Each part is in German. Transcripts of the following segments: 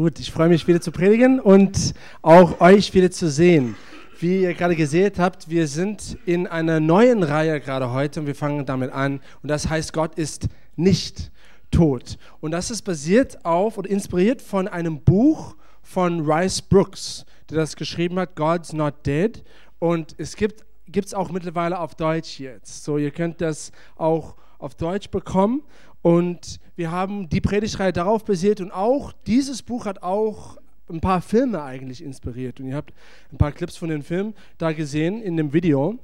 Gut, ich freue mich wieder zu predigen und auch euch wieder zu sehen. Wie ihr gerade gesehen habt, wir sind in einer neuen Reihe gerade heute und wir fangen damit an. Und das heißt, Gott ist nicht tot. Und das ist basiert auf und inspiriert von einem Buch von Rice Brooks, der das geschrieben hat, God's Not Dead. Und es gibt es auch mittlerweile auf Deutsch jetzt. So, ihr könnt das auch auf Deutsch bekommen. Und wir haben die Predigtreihe darauf basiert und auch dieses Buch hat auch ein paar Filme eigentlich inspiriert. Und ihr habt ein paar Clips von den Filmen da gesehen in dem Video.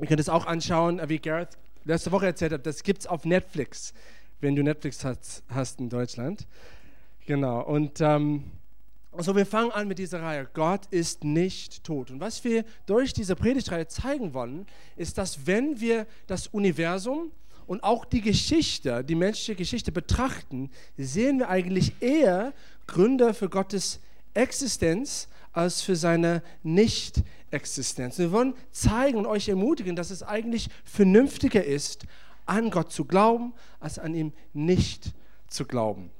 Ihr könnt es auch anschauen, wie Gareth letzte Woche erzählt hat, das gibt es auf Netflix, wenn du Netflix hast, hast in Deutschland. Genau. Und ähm, also wir fangen an mit dieser Reihe. Gott ist nicht tot. Und was wir durch diese Predigtreihe zeigen wollen, ist, dass wenn wir das Universum und auch die Geschichte, die menschliche Geschichte betrachten, sehen wir eigentlich eher Gründe für Gottes Existenz als für seine Nicht-Existenz. Wir wollen zeigen und euch ermutigen, dass es eigentlich vernünftiger ist, an Gott zu glauben, als an ihm nicht zu glauben.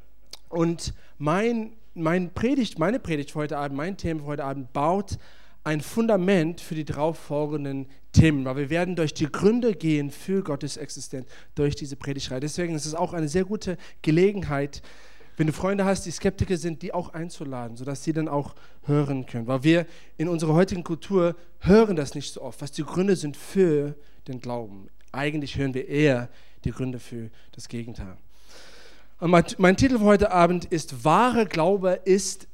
Und mein, mein Predigt, meine Predigt für heute Abend, mein Thema für heute Abend baut ein Fundament für die darauffolgenden Themen, weil wir werden durch die Gründe gehen für Gottes Existenz durch diese Predigtreihe. Deswegen ist es auch eine sehr gute Gelegenheit, wenn du Freunde hast, die Skeptiker sind, die auch einzuladen, sodass sie dann auch hören können. Weil wir in unserer heutigen Kultur hören das nicht so oft, was die Gründe sind für den Glauben. Eigentlich hören wir eher die Gründe für das Gegenteil. Und mein, mein Titel für heute Abend ist Wahre Glaube ist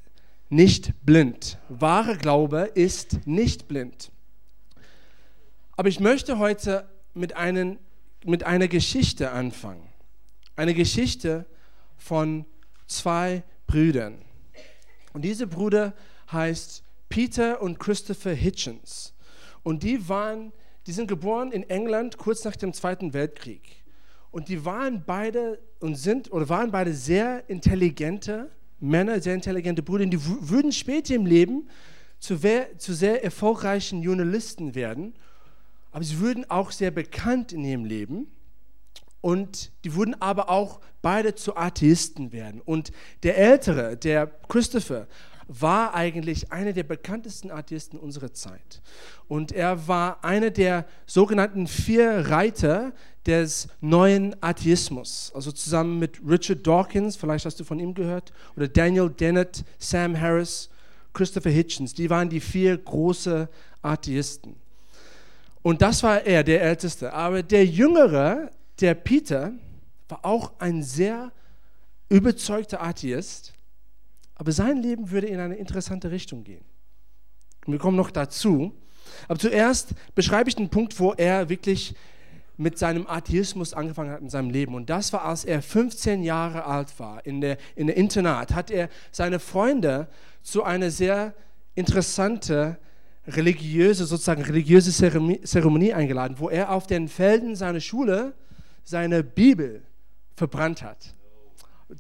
nicht blind. Wahre Glaube ist nicht blind. Aber ich möchte heute mit, einen, mit einer Geschichte anfangen. Eine Geschichte von zwei Brüdern. Und diese Brüder heißt Peter und Christopher Hitchens. Und die waren, die sind geboren in England kurz nach dem Zweiten Weltkrieg. Und die waren beide und sind oder waren beide sehr intelligente Männer, sehr intelligente Brüder, die würden später im Leben zu, zu sehr erfolgreichen Journalisten werden, aber sie würden auch sehr bekannt in ihrem Leben und die würden aber auch beide zu Atheisten werden. Und der Ältere, der Christopher, war eigentlich einer der bekanntesten Atheisten unserer Zeit. Und er war einer der sogenannten vier Reiter des neuen Atheismus. Also zusammen mit Richard Dawkins, vielleicht hast du von ihm gehört, oder Daniel Dennett, Sam Harris, Christopher Hitchens. Die waren die vier große Atheisten. Und das war er, der Älteste. Aber der Jüngere, der Peter, war auch ein sehr überzeugter Atheist. Aber sein Leben würde in eine interessante Richtung gehen. Und wir kommen noch dazu. Aber zuerst beschreibe ich den Punkt, wo er wirklich mit seinem Atheismus angefangen hat in seinem Leben. Und das war, als er 15 Jahre alt war, in der, in der Internat, hat er seine Freunde zu einer sehr interessanten religiöse, sozusagen religiöse Zeremonie eingeladen, wo er auf den Felden seiner Schule seine Bibel verbrannt hat.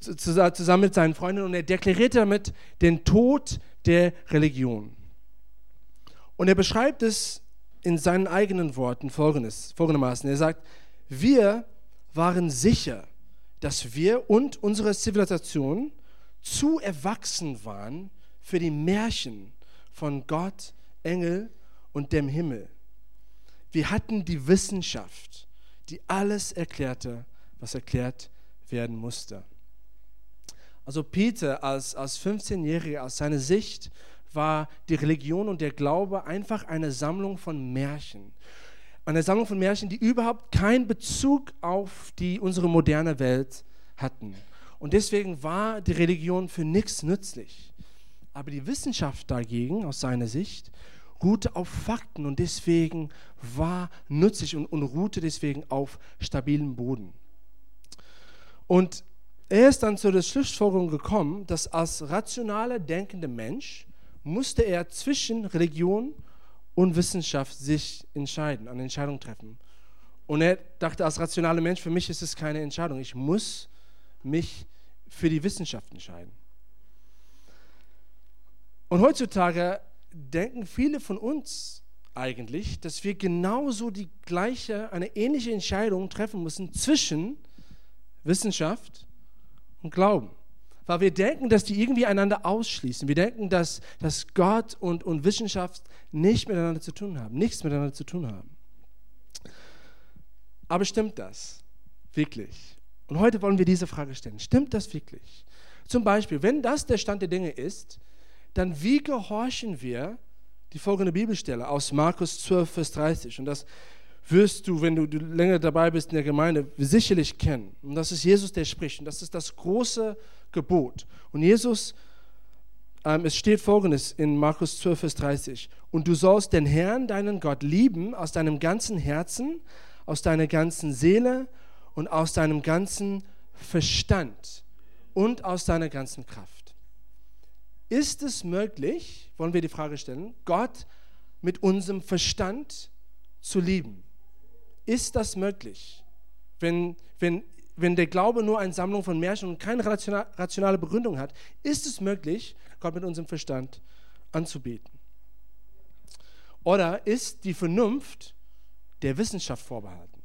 Zusammen mit seinen Freunden und er deklarierte damit den Tod der Religion. Und er beschreibt es in seinen eigenen Worten folgendes, folgendermaßen. Er sagt, wir waren sicher, dass wir und unsere Zivilisation zu erwachsen waren für die Märchen von Gott, Engel und dem Himmel. Wir hatten die Wissenschaft, die alles erklärte, was erklärt werden musste. Also Peter als, als 15-Jähriger, aus seiner Sicht, war die Religion und der Glaube einfach eine Sammlung von Märchen. Eine Sammlung von Märchen, die überhaupt keinen Bezug auf die, unsere moderne Welt hatten. Und deswegen war die Religion für nichts nützlich. Aber die Wissenschaft dagegen, aus seiner Sicht, ruhte auf Fakten und deswegen war nützlich und, und ruhte deswegen auf stabilem Boden. Und er ist dann zu der Schlussfolgerung gekommen, dass als rationaler denkender Mensch musste er zwischen Religion und Wissenschaft sich entscheiden, eine Entscheidung treffen. Und er dachte als rationaler Mensch, für mich ist es keine Entscheidung. Ich muss mich für die Wissenschaft entscheiden. Und heutzutage denken viele von uns eigentlich, dass wir genauso die gleiche, eine ähnliche Entscheidung treffen müssen zwischen Wissenschaft und Glauben. weil wir denken, dass die irgendwie einander ausschließen. Wir denken, dass, dass Gott und, und Wissenschaft nicht miteinander zu tun haben, nichts miteinander zu tun haben. Aber stimmt das wirklich? Und heute wollen wir diese Frage stellen. Stimmt das wirklich? Zum Beispiel, wenn das der Stand der Dinge ist, dann wie gehorchen wir die folgende Bibelstelle aus Markus 12, Vers 30? Und das wirst du, wenn du länger dabei bist in der Gemeinde, sicherlich kennen. Und das ist Jesus, der spricht. Und das ist das große Gebot. Und Jesus, ähm, es steht folgendes in Markus 12, Vers 30. Und du sollst den Herrn, deinen Gott, lieben aus deinem ganzen Herzen, aus deiner ganzen Seele und aus deinem ganzen Verstand und aus deiner ganzen Kraft. Ist es möglich, wollen wir die Frage stellen, Gott mit unserem Verstand zu lieben? Ist das möglich? Wenn, wenn, wenn der Glaube nur eine Sammlung von Märchen und keine rationale Begründung hat, ist es möglich, Gott mit unserem Verstand anzubeten? Oder ist die Vernunft der Wissenschaft vorbehalten?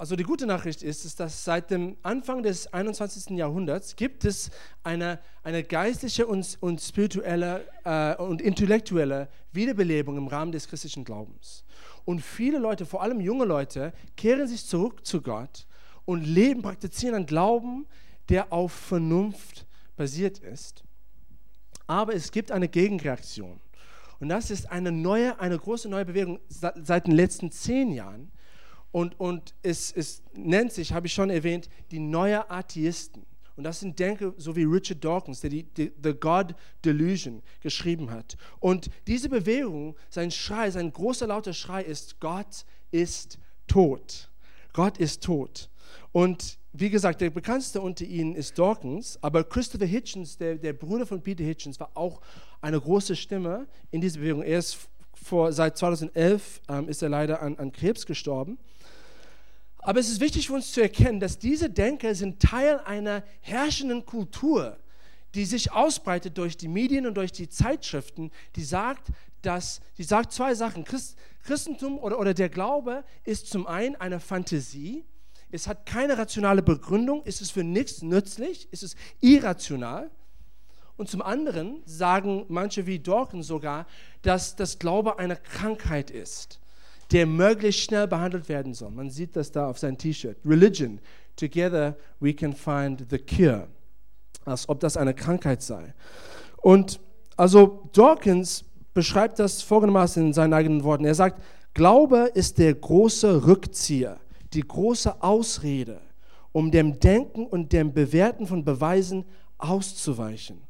Also die gute Nachricht ist, ist, dass seit dem Anfang des 21. Jahrhunderts gibt es eine, eine geistliche und, und spirituelle äh, und intellektuelle Wiederbelebung im Rahmen des christlichen Glaubens. Und viele Leute, vor allem junge Leute, kehren sich zurück zu Gott und leben, praktizieren einen Glauben, der auf Vernunft basiert ist. Aber es gibt eine Gegenreaktion. Und das ist eine neue, eine große neue Bewegung seit den letzten zehn Jahren und, und es, es nennt sich, habe ich schon erwähnt, die neue Atheisten. Und das sind Denker, so wie Richard Dawkins, der die, die The God Delusion geschrieben hat. Und diese Bewegung, sein Schrei, sein großer lauter Schrei ist, Gott ist tot. Gott ist tot. Und wie gesagt, der bekannteste unter ihnen ist Dawkins, aber Christopher Hitchens, der, der Bruder von Peter Hitchens, war auch eine große Stimme in dieser Bewegung. Er ist vor, seit 2011 ähm, ist er leider an, an Krebs gestorben. Aber es ist wichtig für uns zu erkennen, dass diese Denker sind Teil einer herrschenden Kultur, die sich ausbreitet durch die Medien und durch die Zeitschriften, die sagt, dass, die sagt zwei Sachen. Christ, Christentum oder, oder der Glaube ist zum einen eine Fantasie, es hat keine rationale Begründung, es ist für nichts nützlich, es ist irrational. Und zum anderen sagen manche wie Dawkins sogar, dass das Glaube eine Krankheit ist der möglichst schnell behandelt werden soll. Man sieht das da auf seinem T-Shirt. Religion, together we can find the cure. Als ob das eine Krankheit sei. Und also Dawkins beschreibt das folgendermaßen in seinen eigenen Worten. Er sagt, Glaube ist der große Rückzieher, die große Ausrede, um dem Denken und dem Bewerten von Beweisen auszuweichen.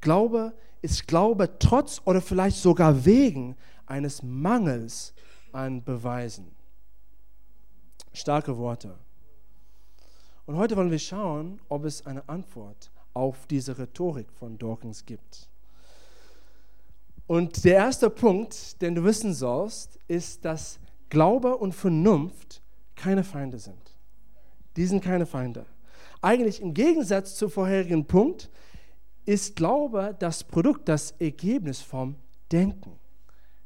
Glaube ist Glaube trotz oder vielleicht sogar wegen eines Mangels an Beweisen. Starke Worte. Und heute wollen wir schauen, ob es eine Antwort auf diese Rhetorik von Dawkins gibt. Und der erste Punkt, den du wissen sollst, ist, dass Glaube und Vernunft keine Feinde sind. Die sind keine Feinde. Eigentlich im Gegensatz zum vorherigen Punkt ist Glaube das Produkt, das Ergebnis vom Denken.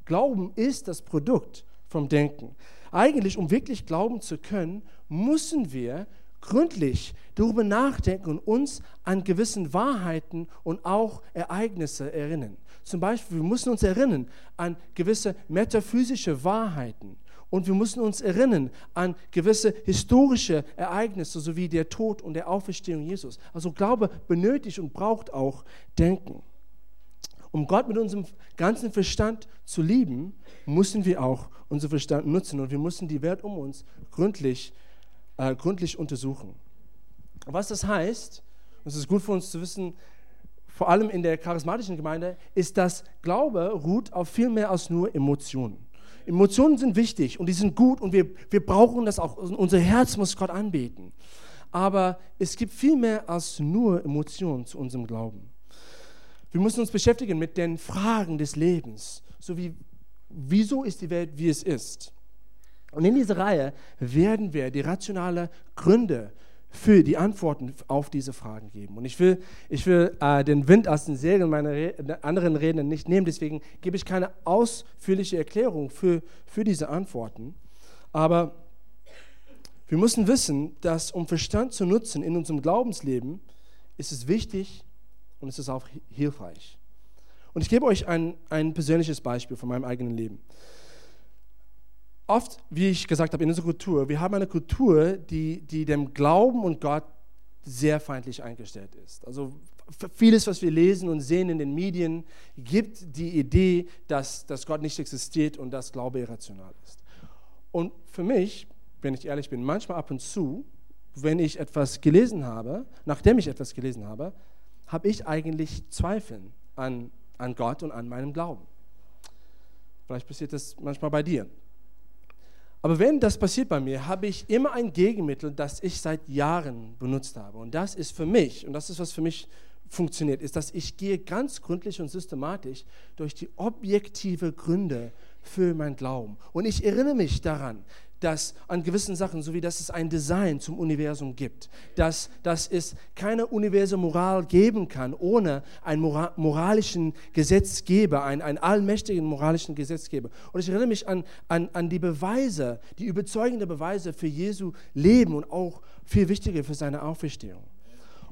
Glauben ist das Produkt vom Denken. Eigentlich, um wirklich glauben zu können, müssen wir gründlich darüber nachdenken und uns an gewissen Wahrheiten und auch Ereignisse erinnern. Zum Beispiel, wir müssen uns erinnern an gewisse metaphysische Wahrheiten und wir müssen uns erinnern an gewisse historische Ereignisse, sowie der Tod und der Auferstehung Jesus. Also Glaube benötigt und braucht auch Denken. Um Gott mit unserem ganzen Verstand zu lieben, müssen wir auch unseren Verstand nutzen und wir müssen die Welt um uns gründlich, äh, gründlich untersuchen. Was das heißt, das ist gut für uns zu wissen, vor allem in der charismatischen Gemeinde, ist, dass Glaube ruht auf viel mehr als nur Emotionen. Emotionen sind wichtig und die sind gut und wir, wir brauchen das auch. Unser Herz muss Gott anbeten. Aber es gibt viel mehr als nur Emotionen zu unserem Glauben. Wir müssen uns beschäftigen mit den Fragen des Lebens, so wie wieso ist die Welt, wie es ist. Und in dieser Reihe werden wir die rationalen Gründe für die Antworten auf diese Fragen geben. Und ich will, ich will äh, den Wind aus den Segeln meiner Re anderen Redner nicht nehmen, deswegen gebe ich keine ausführliche Erklärung für, für diese Antworten. Aber Wir müssen wissen, dass um Verstand zu nutzen in unserem Glaubensleben, ist es wichtig und es ist auch hilfreich. Und ich gebe euch ein, ein persönliches Beispiel von meinem eigenen Leben. Oft, wie ich gesagt habe, in unserer Kultur, wir haben eine Kultur, die, die dem Glauben und Gott sehr feindlich eingestellt ist. Also vieles, was wir lesen und sehen in den Medien, gibt die Idee, dass, dass Gott nicht existiert und dass Glaube irrational ist. Und für mich, wenn ich ehrlich bin, manchmal ab und zu, wenn ich etwas gelesen habe, nachdem ich etwas gelesen habe, habe ich eigentlich Zweifeln an an Gott und an meinem Glauben. Vielleicht passiert das manchmal bei dir. Aber wenn das passiert bei mir, habe ich immer ein Gegenmittel, das ich seit Jahren benutzt habe. Und das ist für mich, und das ist, was für mich funktioniert, ist, dass ich gehe ganz gründlich und systematisch durch die objektive Gründe für mein Glauben. Und ich erinnere mich daran, dass an gewissen Sachen, so wie dass es ein Design zum Universum gibt, dass, dass es keine universelle Moral geben kann ohne einen Mora moralischen Gesetzgeber, einen, einen allmächtigen moralischen Gesetzgeber. Und ich erinnere mich an, an, an die Beweise, die überzeugenden Beweise für Jesu Leben und auch viel wichtiger für seine Auferstehung.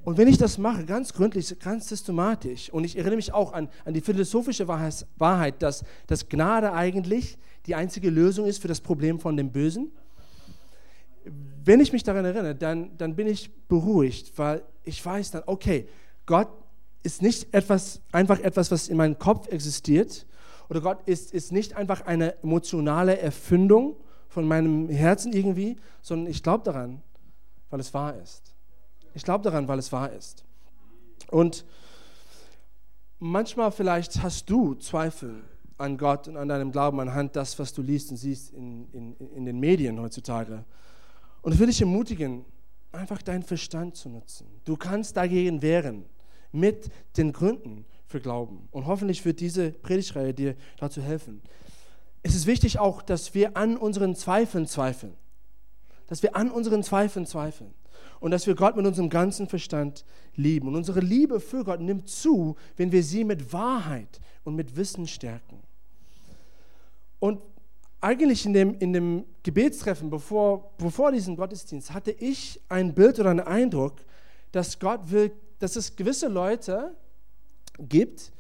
Und wenn ich das mache, ganz gründlich, ganz systematisch, und ich erinnere mich auch an, an die philosophische Wahrheit, dass, dass Gnade eigentlich die einzige Lösung ist für das Problem von dem Bösen, wenn ich mich daran erinnere, dann, dann bin ich beruhigt, weil ich weiß dann, okay, Gott ist nicht etwas, einfach etwas, was in meinem Kopf existiert, oder Gott ist, ist nicht einfach eine emotionale Erfindung von meinem Herzen irgendwie, sondern ich glaube daran, weil es wahr ist. Ich glaube daran, weil es wahr ist. Und manchmal vielleicht hast du Zweifel an Gott und an deinem Glauben anhand das, was du liest und siehst in, in, in den Medien heutzutage. Und ich will dich ermutigen, einfach deinen Verstand zu nutzen. Du kannst dagegen wehren mit den Gründen für Glauben. Und hoffentlich wird diese Predigtreihe dir dazu helfen. Es ist wichtig auch, dass wir an unseren Zweifeln zweifeln. Dass wir an unseren Zweifeln zweifeln und dass wir Gott mit unserem ganzen Verstand lieben. Und unsere Liebe für Gott nimmt zu, wenn wir sie mit Wahrheit und mit Wissen stärken. Und eigentlich in dem, in dem Gebetstreffen, bevor, bevor diesem Gottesdienst, hatte ich ein Bild oder einen Eindruck, dass Gott will, dass es gewisse Leute gibt,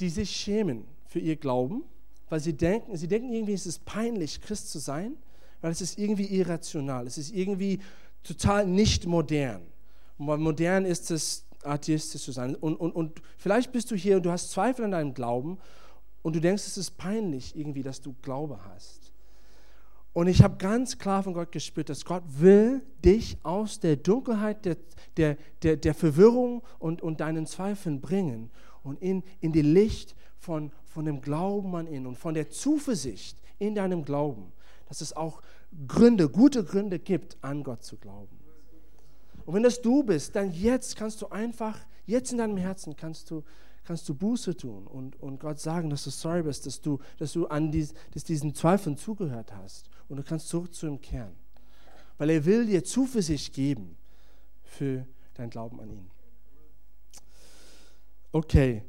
die sich schämen für ihr Glauben, weil sie denken, sie denken irgendwie, es ist peinlich, Christ zu sein, weil es ist irgendwie irrational, es ist irgendwie total nicht modern. Modern ist es, atheistisch zu sein. Und, und, und vielleicht bist du hier und du hast Zweifel an deinem Glauben und du denkst, es ist peinlich irgendwie, dass du Glaube hast. Und ich habe ganz klar von Gott gespürt, dass Gott will dich aus der Dunkelheit, der, der, der, der Verwirrung und, und deinen Zweifeln bringen und in, in die Licht von, von dem Glauben an ihn und von der Zuversicht in deinem Glauben, dass es auch Gründe, gute Gründe gibt, an Gott zu glauben. Und wenn das du bist, dann jetzt kannst du einfach, jetzt in deinem Herzen kannst du, kannst du Buße tun und, und Gott sagen, dass du sorry bist, dass du, dass du an dies, dass diesen Zweifeln zugehört hast. Und du kannst zurück zu ihm kehren. Weil er will dir Zuversicht geben für dein Glauben an ihn. Okay.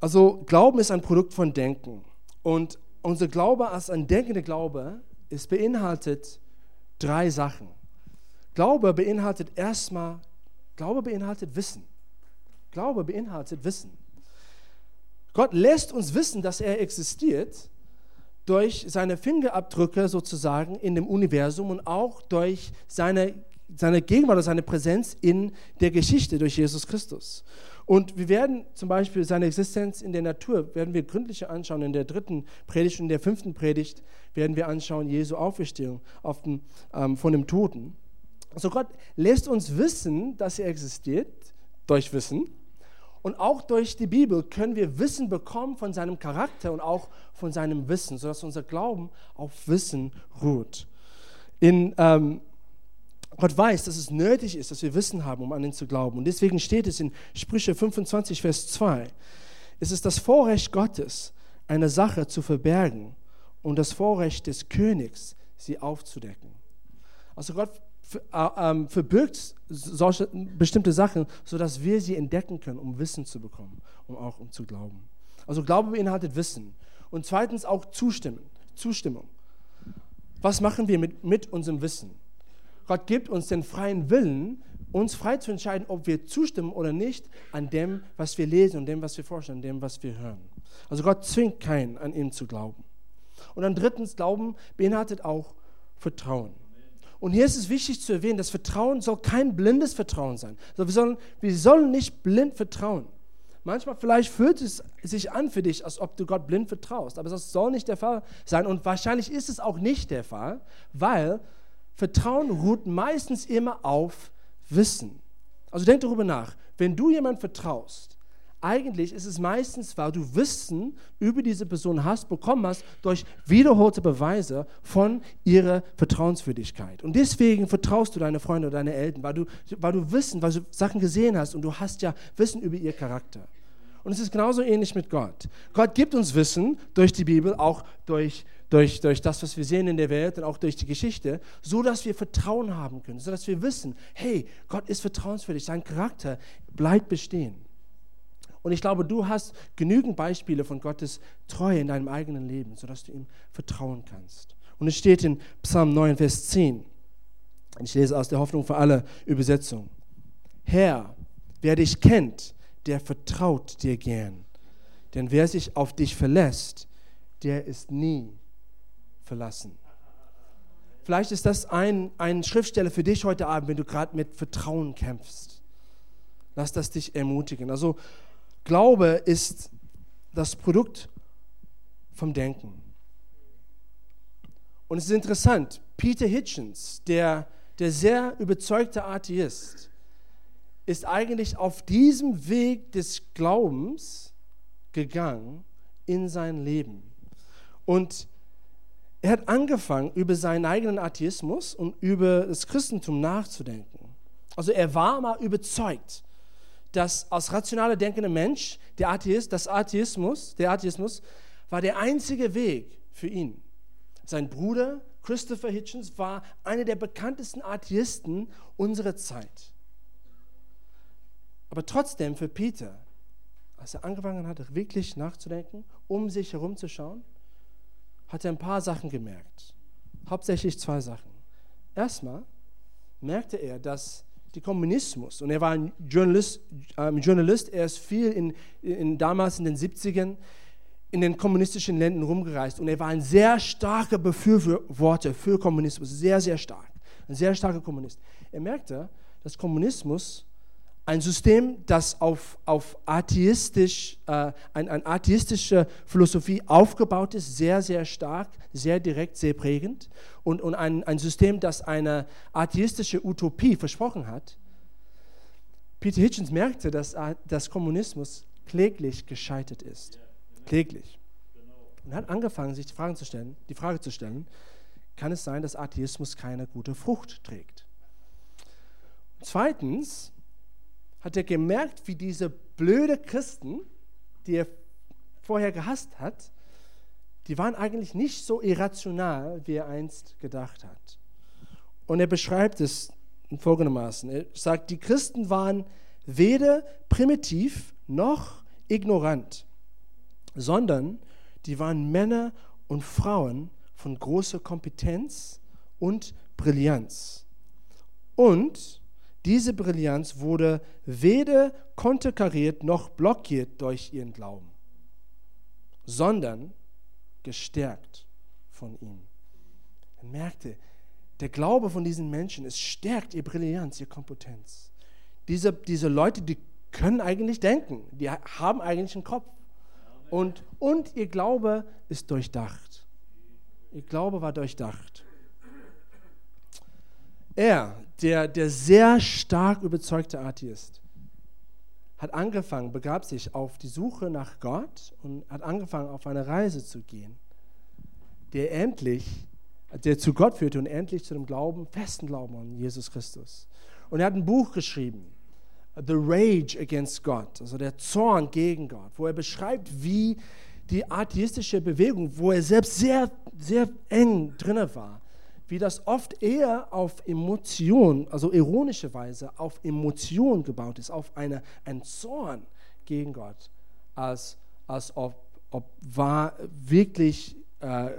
Also Glauben ist ein Produkt von Denken. Und unser Glaube als ein denkender Glaube es beinhaltet drei Sachen. Glaube beinhaltet erstmal, Glaube beinhaltet Wissen. Glaube beinhaltet Wissen. Gott lässt uns wissen, dass er existiert durch seine Fingerabdrücke sozusagen in dem Universum und auch durch seine, seine Gegenwart oder seine Präsenz in der Geschichte durch Jesus Christus. Und wir werden zum Beispiel seine Existenz in der Natur, werden wir gründlicher anschauen. In der dritten Predigt und in der fünften Predigt werden wir anschauen Jesu Auferstehung auf den, ähm, von dem Toten. Also Gott lässt uns wissen, dass er existiert, durch Wissen. Und auch durch die Bibel können wir Wissen bekommen von seinem Charakter und auch von seinem Wissen, sodass unser Glauben auf Wissen ruht. In ähm, Gott weiß, dass es nötig ist, dass wir Wissen haben, um an ihn zu glauben. Und deswegen steht es in Sprüche 25, Vers 2. Es ist das Vorrecht Gottes, eine Sache zu verbergen und das Vorrecht des Königs, sie aufzudecken. Also Gott verbirgt solche bestimmte Sachen, sodass wir sie entdecken können, um Wissen zu bekommen, um auch um zu glauben. Also Glaube beinhaltet Wissen. Und zweitens auch Zustimmen, Zustimmung. Was machen wir mit, mit unserem Wissen? Gott gibt uns den freien Willen, uns frei zu entscheiden, ob wir zustimmen oder nicht an dem, was wir lesen und dem, was wir vorstellen, dem, was wir hören. Also Gott zwingt keinen, an ihn zu glauben. Und dann drittens, Glauben beinhaltet auch Vertrauen. Und hier ist es wichtig zu erwähnen, das Vertrauen soll kein blindes Vertrauen sein. Also wir, sollen, wir sollen nicht blind vertrauen. Manchmal vielleicht fühlt es sich an für dich, als ob du Gott blind vertraust, aber das soll nicht der Fall sein und wahrscheinlich ist es auch nicht der Fall, weil Vertrauen ruht meistens immer auf Wissen. Also denk darüber nach, wenn du jemand vertraust, eigentlich ist es meistens, weil du Wissen über diese Person hast, bekommen hast, durch wiederholte Beweise von ihrer Vertrauenswürdigkeit. Und deswegen vertraust du deine Freunde oder deine Eltern, weil du, weil du Wissen, weil du Sachen gesehen hast und du hast ja Wissen über ihr Charakter. Und es ist genauso ähnlich mit Gott. Gott gibt uns Wissen durch die Bibel, auch durch, durch, durch das, was wir sehen in der Welt und auch durch die Geschichte, so dass wir Vertrauen haben können, so dass wir wissen, hey, Gott ist vertrauenswürdig, sein Charakter bleibt bestehen. Und ich glaube, du hast genügend Beispiele von Gottes Treue in deinem eigenen Leben, sodass du ihm vertrauen kannst. Und es steht in Psalm 9, Vers 10. Ich lese aus der Hoffnung für alle Übersetzung. Herr, wer dich kennt, der vertraut dir gern. Denn wer sich auf dich verlässt, der ist nie verlassen. Vielleicht ist das ein, ein Schriftsteller für dich heute Abend, wenn du gerade mit Vertrauen kämpfst. Lass das dich ermutigen. Also Glaube ist das Produkt vom Denken. Und es ist interessant, Peter Hitchens, der, der sehr überzeugte Atheist, ist eigentlich auf diesem Weg des Glaubens gegangen in sein Leben. Und er hat angefangen, über seinen eigenen Atheismus und über das Christentum nachzudenken. Also er war mal überzeugt, dass als rationaler denkender Mensch der Atheist, das Atheismus, der Atheismus war der einzige Weg für ihn. Sein Bruder Christopher Hitchens war einer der bekanntesten Atheisten unserer Zeit. Aber trotzdem für Peter, als er angefangen hat, wirklich nachzudenken, um sich herumzuschauen, hat er ein paar Sachen gemerkt. Hauptsächlich zwei Sachen. Erstmal merkte er, dass der Kommunismus. Und er war ein Journalist, äh, Journalist er ist viel in, in, damals in den 70ern in den kommunistischen Ländern rumgereist. Und er war ein sehr starker Befürworter für Kommunismus, sehr, sehr stark. Ein sehr starker Kommunist. Er merkte, dass Kommunismus ein System, das auf, auf atheistisch, äh, ein, eine atheistische Philosophie aufgebaut ist, sehr, sehr stark, sehr direkt, sehr prägend. Und, und ein, ein System, das eine atheistische Utopie versprochen hat. Peter Hitchens merkte, dass, dass Kommunismus kläglich gescheitert ist. Kläglich. Und hat angefangen, sich die, Fragen zu stellen, die Frage zu stellen, kann es sein, dass Atheismus keine gute Frucht trägt? Zweitens, hat er gemerkt, wie diese blöde Christen, die er vorher gehasst hat, die waren eigentlich nicht so irrational, wie er einst gedacht hat. Und er beschreibt es folgendermaßen. Er sagt, die Christen waren weder primitiv noch ignorant, sondern die waren Männer und Frauen von großer Kompetenz und Brillanz. Und diese Brillanz wurde weder konterkariert noch blockiert durch ihren Glauben, sondern gestärkt von ihm. Er merkte, der Glaube von diesen Menschen, es stärkt ihr Brillanz, ihre Kompetenz. Diese, diese Leute, die können eigentlich denken, die haben eigentlich einen Kopf. Und, und ihr Glaube ist durchdacht. Ihr Glaube war durchdacht. Er, der, der sehr stark überzeugte Atheist, hat angefangen, begab sich auf die Suche nach Gott und hat angefangen, auf eine Reise zu gehen, der endlich, der zu Gott führte und endlich zu dem Glauben, festen Glauben an Jesus Christus. Und er hat ein Buch geschrieben, The Rage Against God, also der Zorn gegen Gott, wo er beschreibt, wie die atheistische Bewegung, wo er selbst sehr, sehr eng drin war, wie das oft eher auf Emotion, also ironische Weise, auf Emotion gebaut ist, auf eine, einen Zorn gegen Gott, als, als ob, ob war wirklich äh,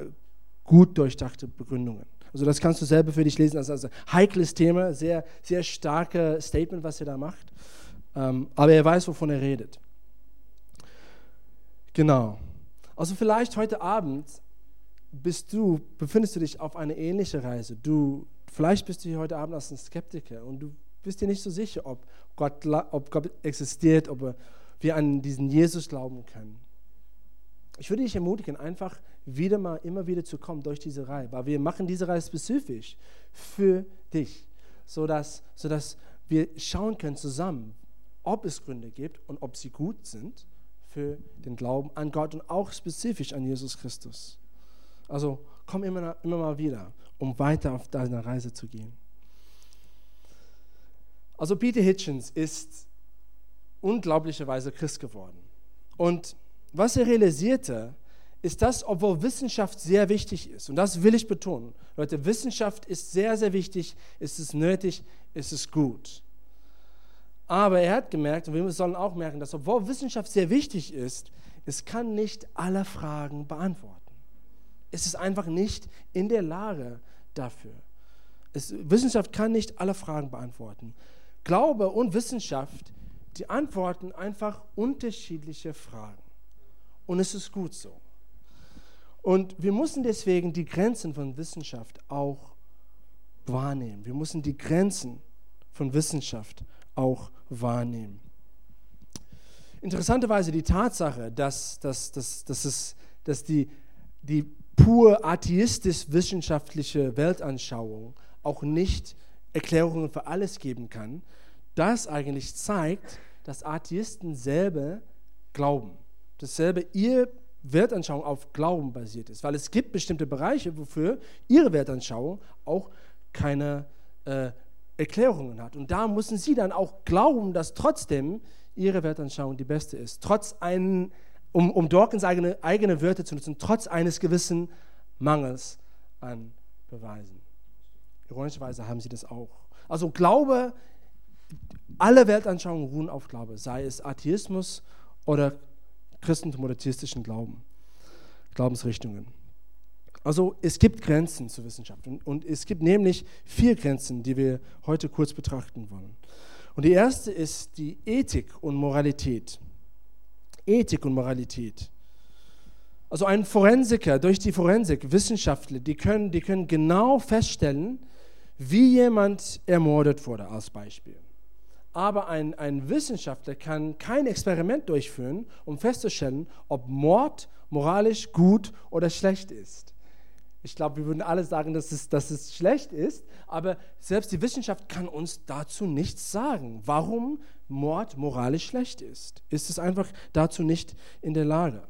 gut durchdachte Begründungen. Also das kannst du selber für dich lesen. Das also ein heikles Thema, sehr, sehr starkes Statement, was er da macht. Ähm, aber er weiß, wovon er redet. Genau. Also vielleicht heute Abend bist du, befindest du dich auf einer ähnlichen Reise. Du, vielleicht bist du hier heute Abend als ein Skeptiker und du bist dir nicht so sicher, ob Gott, ob Gott existiert, ob wir an diesen Jesus glauben können. Ich würde dich ermutigen, einfach wieder mal, immer wieder zu kommen durch diese Reihe, weil wir machen diese Reihe spezifisch für dich, sodass, sodass wir schauen können zusammen, ob es Gründe gibt und ob sie gut sind für den Glauben an Gott und auch spezifisch an Jesus Christus. Also komm immer, immer mal wieder, um weiter auf deiner Reise zu gehen. Also Peter Hitchens ist unglaublicherweise Christ geworden. Und was er realisierte, ist das, obwohl Wissenschaft sehr wichtig ist. Und das will ich betonen. Leute, Wissenschaft ist sehr, sehr wichtig, ist es nötig, ist es gut. Aber er hat gemerkt, und wir sollen auch merken, dass obwohl Wissenschaft sehr wichtig ist, es kann nicht alle Fragen beantworten. Es ist einfach nicht in der Lage dafür. Es, Wissenschaft kann nicht alle Fragen beantworten. Glaube und Wissenschaft, die antworten einfach unterschiedliche Fragen. Und es ist gut so. Und wir müssen deswegen die Grenzen von Wissenschaft auch wahrnehmen. Wir müssen die Grenzen von Wissenschaft auch wahrnehmen. Interessanterweise die Tatsache, dass, dass, dass, dass, es, dass die, die pur atheistisch-wissenschaftliche Weltanschauung auch nicht Erklärungen für alles geben kann, das eigentlich zeigt, dass Atheisten selber glauben. Dasselbe ihr Weltanschauung auf Glauben basiert ist. Weil es gibt bestimmte Bereiche, wofür ihre Weltanschauung auch keine äh, Erklärungen hat. Und da müssen sie dann auch glauben, dass trotzdem ihre Weltanschauung die beste ist. Trotz einen, um, um Dawkins eigene, eigene Wörter zu nutzen, trotz eines gewissen Mangels an Beweisen. Ironischerweise haben sie das auch. Also Glaube alle Weltanschauungen ruhen auf Glaube, sei es Atheismus oder Christentum oder theistischen Glauben, Glaubensrichtungen. Also es gibt Grenzen zur Wissenschaft und, und es gibt nämlich vier Grenzen, die wir heute kurz betrachten wollen. Und die erste ist die Ethik und Moralität. Ethik und Moralität. Also ein Forensiker, durch die Forensik, Wissenschaftler, die können, die können genau feststellen, wie jemand ermordet wurde, als Beispiel aber ein, ein Wissenschaftler kann kein Experiment durchführen, um festzustellen, ob Mord moralisch gut oder schlecht ist. Ich glaube, wir würden alle sagen, dass es, dass es schlecht ist, aber selbst die Wissenschaft kann uns dazu nichts sagen, warum Mord moralisch schlecht ist. Ist es einfach dazu nicht in der Lage.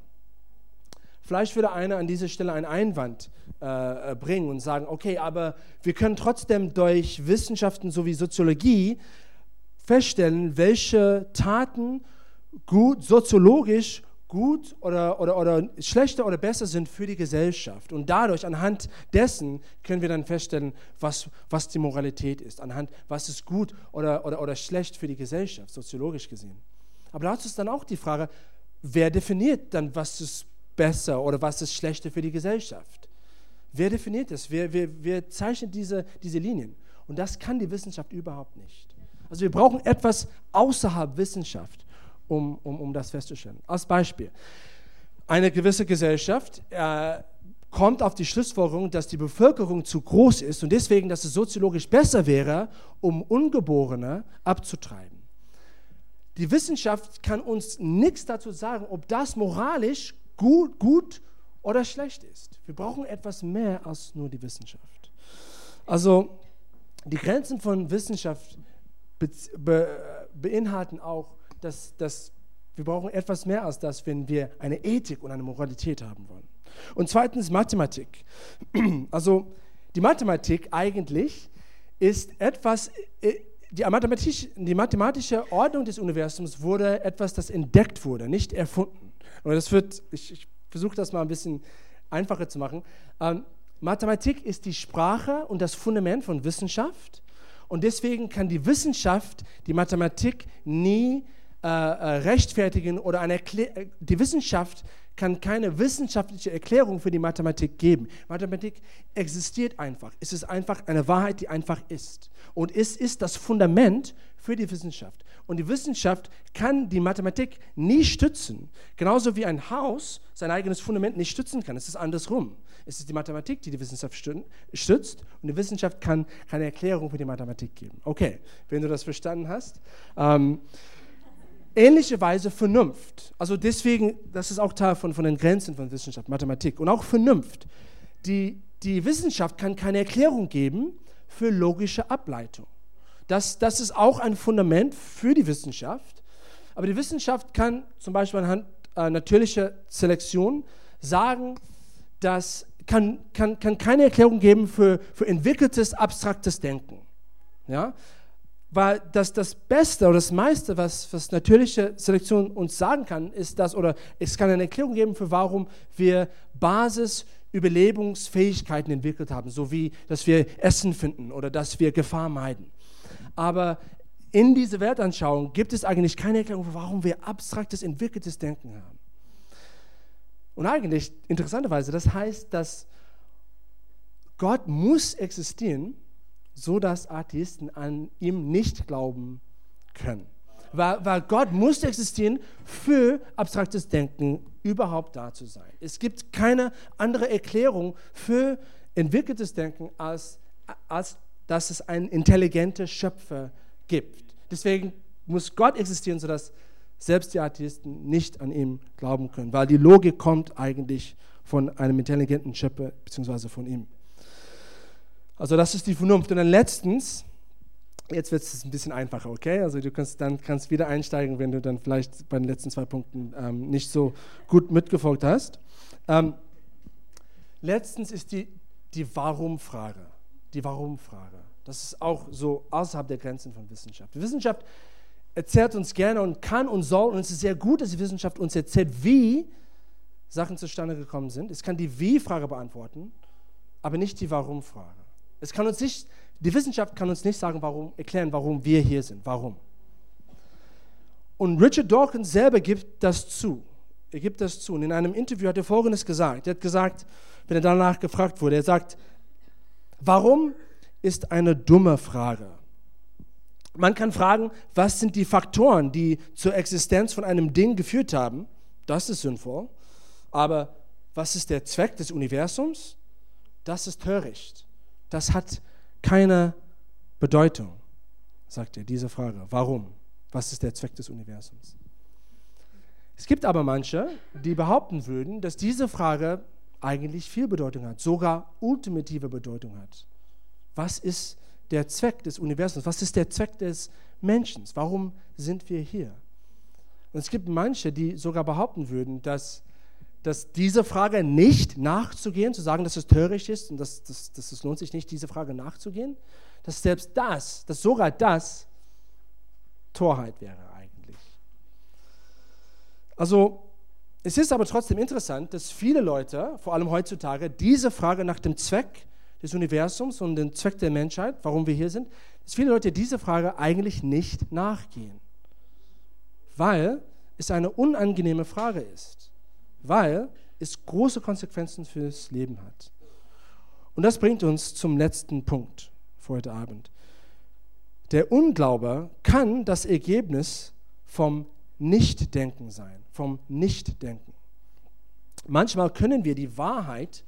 Vielleicht würde einer an dieser Stelle einen Einwand äh, bringen und sagen, okay, aber wir können trotzdem durch Wissenschaften sowie Soziologie feststellen, welche Taten gut, soziologisch gut oder, oder, oder schlechter oder besser sind für die Gesellschaft. Und dadurch, anhand dessen, können wir dann feststellen, was, was die Moralität ist, anhand, was ist gut oder, oder, oder schlecht für die Gesellschaft, soziologisch gesehen. Aber dazu ist dann auch die Frage, wer definiert dann, was ist besser oder was ist schlechter für die Gesellschaft? Wer definiert das? Wer, wer, wer zeichnet diese, diese Linien? Und das kann die Wissenschaft überhaupt nicht. Also wir brauchen etwas außerhalb Wissenschaft, um, um, um das festzustellen. Als Beispiel, eine gewisse Gesellschaft äh, kommt auf die Schlussfolgerung, dass die Bevölkerung zu groß ist und deswegen, dass es soziologisch besser wäre, um Ungeborene abzutreiben. Die Wissenschaft kann uns nichts dazu sagen, ob das moralisch gut, gut oder schlecht ist. Wir brauchen etwas mehr als nur die Wissenschaft. Also die Grenzen von Wissenschaft be, beinhalten auch, dass, dass wir brauchen etwas mehr als das, wenn wir eine Ethik und eine Moralität haben wollen. Und zweitens Mathematik. Also die Mathematik eigentlich ist etwas, äh, die mathematische, die mathematische Ordnung des Universums wurde etwas, das entdeckt wurde, nicht erfunden. Und das wird, ich, ich versuche das mal ein bisschen einfacher zu machen. Ähm, Mathematik ist die Sprache und das Fundament von Wissenschaft und deswegen kann die Wissenschaft die Mathematik nie äh, äh, rechtfertigen oder eine äh, die Wissenschaft kann keine wissenschaftliche Erklärung für die Mathematik geben. Mathematik existiert einfach. Es ist einfach eine Wahrheit, die einfach ist. Und es ist das Fundament für die Wissenschaft. Und die Wissenschaft kann die Mathematik nie stützen. Genauso wie ein Haus sein eigenes Fundament nicht stützen kann. Es ist andersrum. Es ist die Mathematik, die die Wissenschaft stützt. Und die Wissenschaft kann keine Erklärung für die Mathematik geben. Okay, wenn du das verstanden hast. Ähm, ähnliche Weise Vernunft. Also deswegen, das ist auch Teil von, von den Grenzen von Wissenschaft, Mathematik. Und auch Vernunft. Die, die Wissenschaft kann keine Erklärung geben für logische Ableitung. Das, das ist auch ein Fundament für die Wissenschaft. Aber die Wissenschaft kann zum Beispiel anhand äh, natürlicher Selektion sagen, dass kann, kann, kann keine Erklärung geben für, für entwickeltes, abstraktes Denken. Ja? Weil das, das Beste oder das meiste, was, was natürliche Selektion uns sagen kann, ist das, oder es kann eine Erklärung geben für warum wir Basis-Überlebensfähigkeiten entwickelt haben, so wie, dass wir Essen finden oder dass wir Gefahr meiden. Aber in dieser Weltanschauung gibt es eigentlich keine Erklärung, für warum wir abstraktes, entwickeltes Denken haben. Und eigentlich, interessanterweise, das heißt, dass Gott muss existieren, so dass Atheisten an ihm nicht glauben können. Weil, weil Gott muss existieren, für abstraktes Denken überhaupt da zu sein. Es gibt keine andere Erklärung für entwickeltes Denken, als, als dass es einen intelligenten Schöpfer gibt. Deswegen muss Gott existieren, sodass selbst die Atheisten nicht an ihm glauben können, weil die Logik kommt eigentlich von einem intelligenten Schöpfer bzw. von ihm. Also das ist die Vernunft. Und dann letztens, jetzt wird es ein bisschen einfacher, okay? Also du kannst dann kannst wieder einsteigen, wenn du dann vielleicht bei den letzten zwei Punkten ähm, nicht so gut mitgefolgt hast. Ähm, letztens ist die, die Warum-Frage. Die Warum-Frage. Das ist auch so außerhalb der Grenzen von Wissenschaft. Die Wissenschaft erzählt uns gerne und kann und soll, und es ist sehr gut, dass die Wissenschaft uns erzählt, wie Sachen zustande gekommen sind. Es kann die Wie-Frage beantworten, aber nicht die Warum-Frage. Es kann uns nicht, die Wissenschaft kann uns nicht sagen, warum, erklären, warum wir hier sind. Warum? Und Richard Dawkins selber gibt das zu. Er gibt das zu. Und in einem Interview hat er Folgendes gesagt. Er hat gesagt, wenn er danach gefragt wurde, er sagt, warum ist eine dumme Frage? Man kann fragen, was sind die Faktoren, die zur Existenz von einem Ding geführt haben? Das ist sinnvoll. Aber was ist der Zweck des Universums? Das ist töricht. Das hat keine Bedeutung, sagt er, diese Frage. Warum? Was ist der Zweck des Universums? Es gibt aber manche, die behaupten würden, dass diese Frage eigentlich viel Bedeutung hat, sogar ultimative Bedeutung hat. Was ist der Zweck des Universums? Was ist der Zweck des Menschen? Warum sind wir hier? Und es gibt manche, die sogar behaupten würden, dass dass diese Frage nicht nachzugehen, zu sagen, dass es töricht ist und dass, dass, dass es lohnt sich nicht, diese Frage nachzugehen, dass selbst das, dass sogar das Torheit wäre eigentlich. Also es ist aber trotzdem interessant, dass viele Leute, vor allem heutzutage, diese Frage nach dem Zweck des Universums und dem Zweck der Menschheit, warum wir hier sind, dass viele Leute diese Frage eigentlich nicht nachgehen, weil es eine unangenehme Frage ist weil es große Konsequenzen fürs Leben hat. Und das bringt uns zum letzten Punkt für heute Abend. Der Unglaube kann das Ergebnis vom Nichtdenken sein, vom Nichtdenken. Manchmal können wir die Wahrheit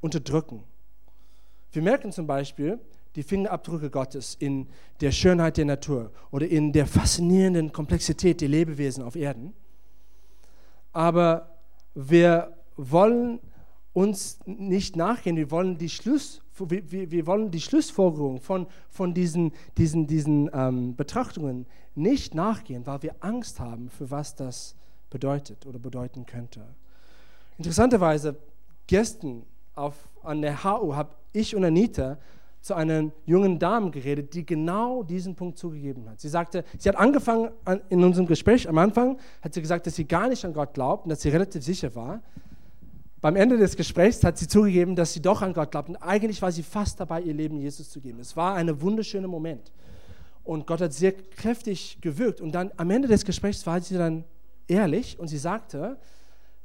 unterdrücken. Wir merken zum Beispiel die Fingerabdrücke Gottes in der Schönheit der Natur oder in der faszinierenden Komplexität der Lebewesen auf Erden. Aber wir wollen uns nicht nachgehen, wir wollen die, Schluss, wir, wir wollen die Schlussfolgerung von, von diesen, diesen, diesen ähm, Betrachtungen nicht nachgehen, weil wir Angst haben, für was das bedeutet oder bedeuten könnte. Interessanterweise, gestern auf, an der HU habe ich und Anita zu einer jungen Dame geredet, die genau diesen Punkt zugegeben hat. Sie sagte, sie hat angefangen in unserem Gespräch am Anfang, hat sie gesagt, dass sie gar nicht an Gott glaubt und dass sie relativ sicher war. Beim Ende des Gesprächs hat sie zugegeben, dass sie doch an Gott glaubt und eigentlich war sie fast dabei, ihr Leben Jesus zu geben. Es war ein wunderschöner Moment. Und Gott hat sehr kräftig gewirkt. Und dann am Ende des Gesprächs war sie dann ehrlich und sie sagte,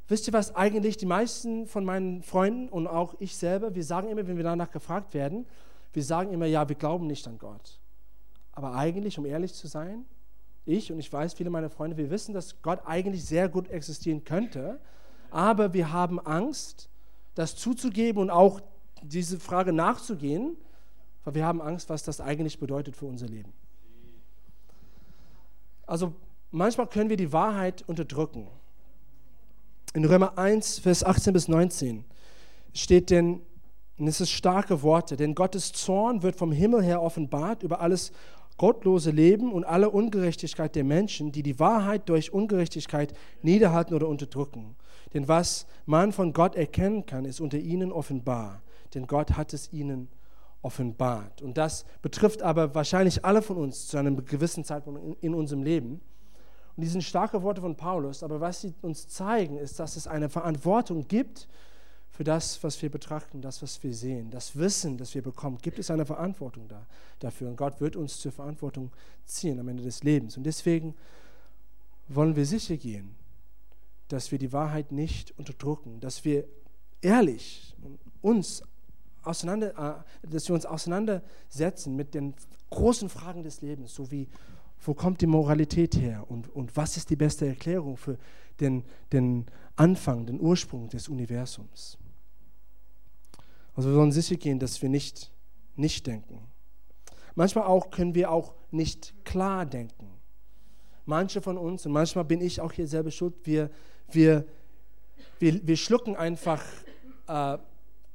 wisst ihr was, eigentlich die meisten von meinen Freunden und auch ich selber, wir sagen immer, wenn wir danach gefragt werden, wir sagen immer, ja, wir glauben nicht an Gott. Aber eigentlich, um ehrlich zu sein, ich und ich weiß, viele meiner Freunde, wir wissen, dass Gott eigentlich sehr gut existieren könnte, aber wir haben Angst, das zuzugeben und auch diese Frage nachzugehen, weil wir haben Angst, was das eigentlich bedeutet für unser Leben. Also manchmal können wir die Wahrheit unterdrücken. In Römer 1, Vers 18 bis 19 steht denn, und es ist starke Worte, denn Gottes Zorn wird vom Himmel her offenbart über alles gottlose Leben und alle Ungerechtigkeit der Menschen, die die Wahrheit durch Ungerechtigkeit niederhalten oder unterdrücken. Denn was man von Gott erkennen kann, ist unter ihnen offenbar, denn Gott hat es ihnen offenbart. Und das betrifft aber wahrscheinlich alle von uns zu einem gewissen Zeitpunkt in, unserem Leben. Und die sind starke Worte von Paulus, aber was sie uns zeigen, ist, dass es eine Verantwortung gibt für das, was wir betrachten, das, was wir sehen. Das Wissen, das wir bekommen, gibt es eine Verantwortung da, dafür. Und Gott wird uns zur Verantwortung ziehen am Ende des Lebens. Und deswegen wollen wir sicher gehen, dass wir die Wahrheit nicht unterdrücken, dass wir ehrlich uns auseinander, äh, dass wir uns auseinandersetzen mit den großen Fragen des Lebens, so wie wo kommt die Moralität her und, und was ist die beste Erklärung für den, den Anfang, den Ursprung des Universums. Also wir sollen sicher gehen, dass wir nicht nicht denken. Manchmal auch können wir auch nicht klar denken. Manche von uns, und manchmal bin ich auch hier selber schuld, wir, wir, wir, wir schlucken einfach äh,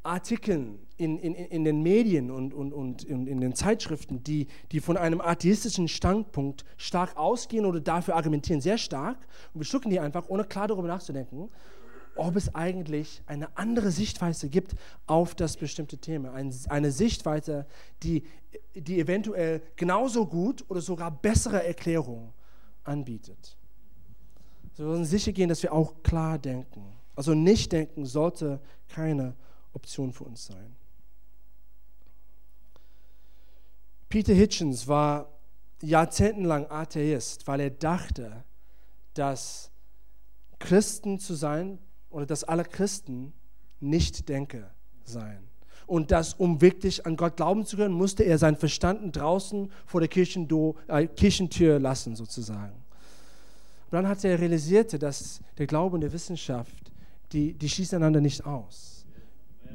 Artikeln in, in, in den Medien und, und, und in, in den Zeitschriften, die, die von einem atheistischen Standpunkt stark ausgehen oder dafür argumentieren, sehr stark. Und wir schlucken die einfach, ohne klar darüber nachzudenken, ob es eigentlich eine andere Sichtweise gibt auf das bestimmte Thema. Ein, eine Sichtweise, die, die eventuell genauso gut oder sogar bessere Erklärungen anbietet. wir müssen sicher gehen, dass wir auch klar denken. Also nicht denken sollte keine Option für uns sein. Peter Hitchens war jahrzehntelang Atheist, weil er dachte, dass Christen zu sein oder dass alle Christen nicht Denker seien. Und dass, um wirklich an Gott glauben zu können, musste er seinen Verstand draußen vor der Kirchendo, äh, Kirchentür lassen, sozusagen. Und dann hat er realisiert, dass der Glaube und die Wissenschaft, die, die schließen einander nicht aus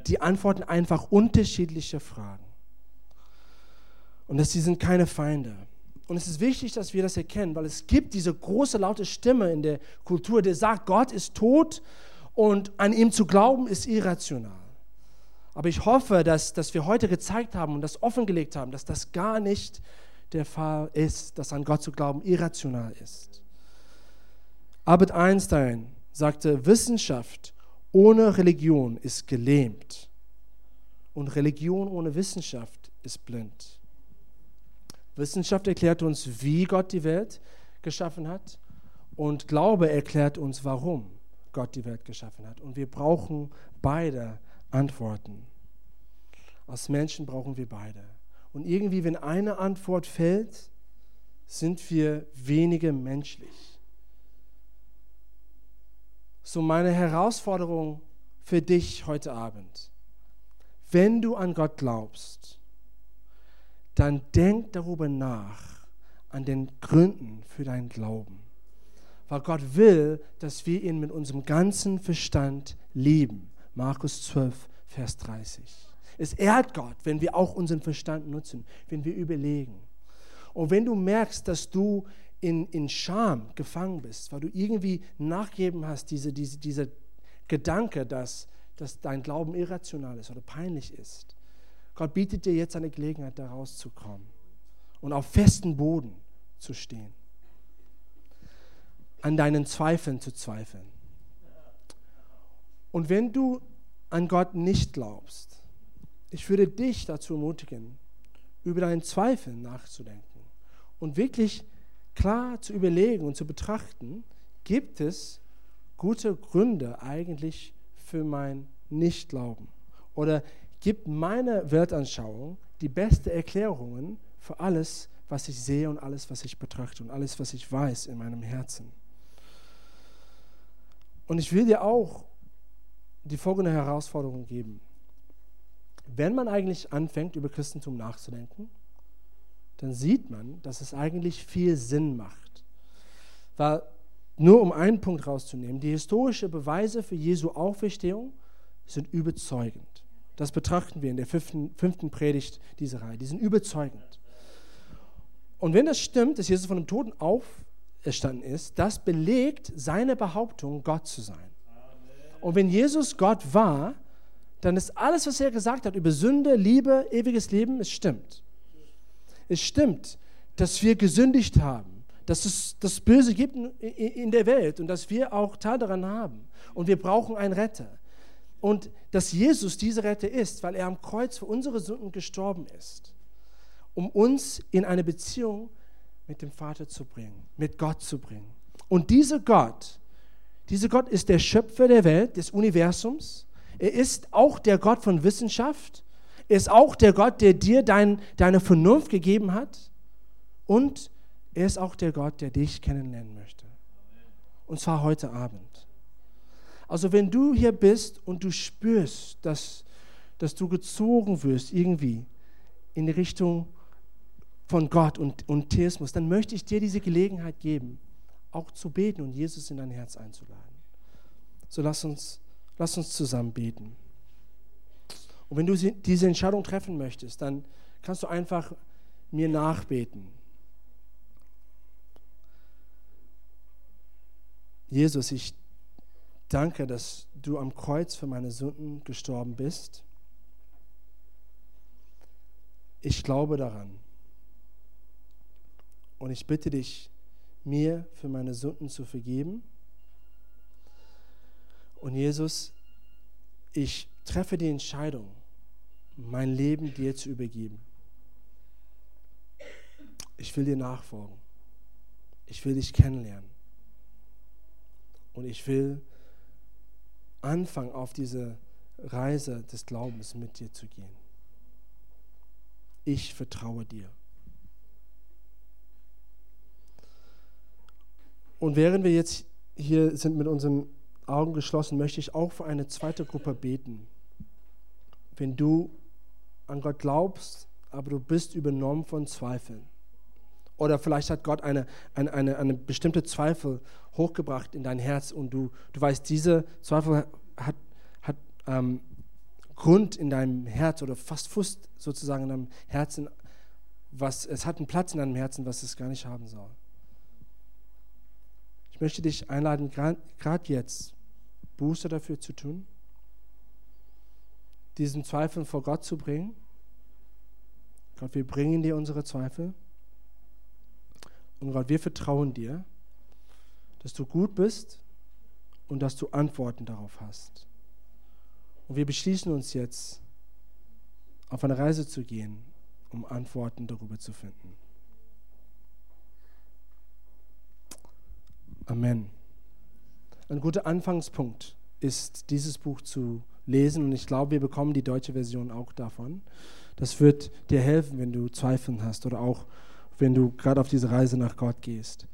die antworten einfach unterschiedliche Fragen. Und dass sie sind keine Feinde. Und es ist wichtig, dass wir das erkennen, weil es gibt diese große laute Stimme in der Kultur, die sagt, Gott ist tot und an ihm zu glauben ist irrational. Aber ich hoffe, dass, dass wir heute gezeigt haben und das offengelegt haben, dass das gar nicht der Fall ist, dass an Gott zu glauben irrational ist. Albert Einstein sagte, Wissenschaft ohne Religion ist gelähmt und Religion ohne Wissenschaft ist blind. Wissenschaft erklärt uns, wie Gott die Welt geschaffen hat und Glaube erklärt uns, warum Gott die Welt geschaffen hat. Und wir brauchen beide Antworten. Als Menschen brauchen wir beide. Und irgendwie, wenn eine Antwort fällt, sind wir weniger menschlich. So meine Herausforderung für dich heute Abend. Wenn du an Gott glaubst, dann denk darüber nach, an den Gründen für deinen Glauben. Weil Gott will, dass wir ihn mit unserem ganzen Verstand lieben. Markus 12, Vers 30. Es ehrt Gott, wenn wir auch unseren Verstand nutzen, wenn wir überlegen. Und wenn du merkst, dass du in, in Scham gefangen bist, weil du irgendwie nachgeben hast, diese, diese, dieser Gedanke, dass, dass dein Glauben irrational ist oder peinlich ist. Gott bietet dir jetzt eine Gelegenheit, da rauszukommen und auf festen Boden zu stehen. An deinen Zweifeln zu zweifeln. Und wenn du an Gott nicht glaubst, ich würde dich dazu ermutigen, über deinen Zweifel nachzudenken und wirklich klar zu überlegen und zu betrachten, gibt es gute Gründe eigentlich für mein Nichtglauben? Oder gibt meine Weltanschauung die beste Erklärungen für alles, was ich sehe und alles, was ich betrachte und alles, was ich weiß in meinem Herzen. Und ich will dir auch die folgende Herausforderung geben. Wenn man eigentlich anfängt, über Christentum nachzudenken, dann sieht man, dass es eigentlich viel Sinn macht. Weil, nur um einen Punkt rauszunehmen, die historischen Beweise für Jesu Auferstehung sind überzeugend. Das betrachten wir in der fünften, fünften Predigt dieser Reihe. Die sind überzeugend. Und wenn das stimmt, dass Jesus von dem Toten auferstanden ist, das belegt seine Behauptung, Gott zu sein. Und wenn Jesus Gott war, dann ist alles, was er gesagt hat über Sünde, Liebe, ewiges Leben, es stimmt. Es stimmt, dass wir gesündigt haben, dass es das Böse gibt in der Welt und dass wir auch Teil daran haben. Und wir brauchen einen Retter. Und dass Jesus dieser Retter ist, weil er am Kreuz für unsere Sünden gestorben ist, um uns in eine Beziehung mit dem Vater zu bringen, mit Gott zu bringen. Und dieser Gott, dieser Gott ist der Schöpfer der Welt, des Universums. Er ist auch der Gott von Wissenschaft. Er ist auch der Gott, der dir dein, deine Vernunft gegeben hat. Und er ist auch der Gott, der dich kennenlernen möchte. Und zwar heute Abend. Also wenn du hier bist und du spürst, dass, dass du gezogen wirst irgendwie in die Richtung von Gott und, und Theismus, dann möchte ich dir diese Gelegenheit geben, auch zu beten und Jesus in dein Herz einzuladen. So lass uns, lass uns zusammen beten. Und wenn du diese Entscheidung treffen möchtest, dann kannst du einfach mir nachbeten. Jesus, ich danke, dass du am Kreuz für meine Sünden gestorben bist. Ich glaube daran. Und ich bitte dich, mir für meine Sünden zu vergeben. Und Jesus, ich treffe die Entscheidung, mein Leben dir zu übergeben. Ich will dir nachfolgen. Ich will dich kennenlernen. Und ich will anfangen, auf diese Reise des Glaubens mit dir zu gehen. Ich vertraue dir. Und während wir jetzt hier sind mit unseren Augen geschlossen, möchte ich auch für eine zweite Gruppe beten. Wenn du an Gott glaubst, aber du bist übernommen von Zweifeln. Oder vielleicht hat Gott eine, eine, eine, eine bestimmte Zweifel hochgebracht in dein Herz und du, du weißt, diese Zweifel hat, hat ähm, Grund in deinem Herz oder fast Fuß sozusagen in deinem Herzen, was, es hat einen Platz in deinem Herzen, was es gar nicht haben soll. Ich möchte dich einladen, gerade jetzt Buße dafür zu tun, diesen Zweifel vor Gott zu bringen. Gott, wir bringen dir unsere Zweifel. Und Gott, wir vertrauen dir, dass du gut bist und dass du Antworten darauf hast. Und wir beschließen uns jetzt, auf eine Reise zu gehen, um Antworten darüber zu finden. Amen. Ein guter Anfangspunkt ist, dieses Buch zu lesen und ich glaube, wir bekommen die deutsche Version auch davon. Das wird dir helfen, wenn du Zweifeln hast oder auch wenn du gerade auf diese Reise nach Gott gehst.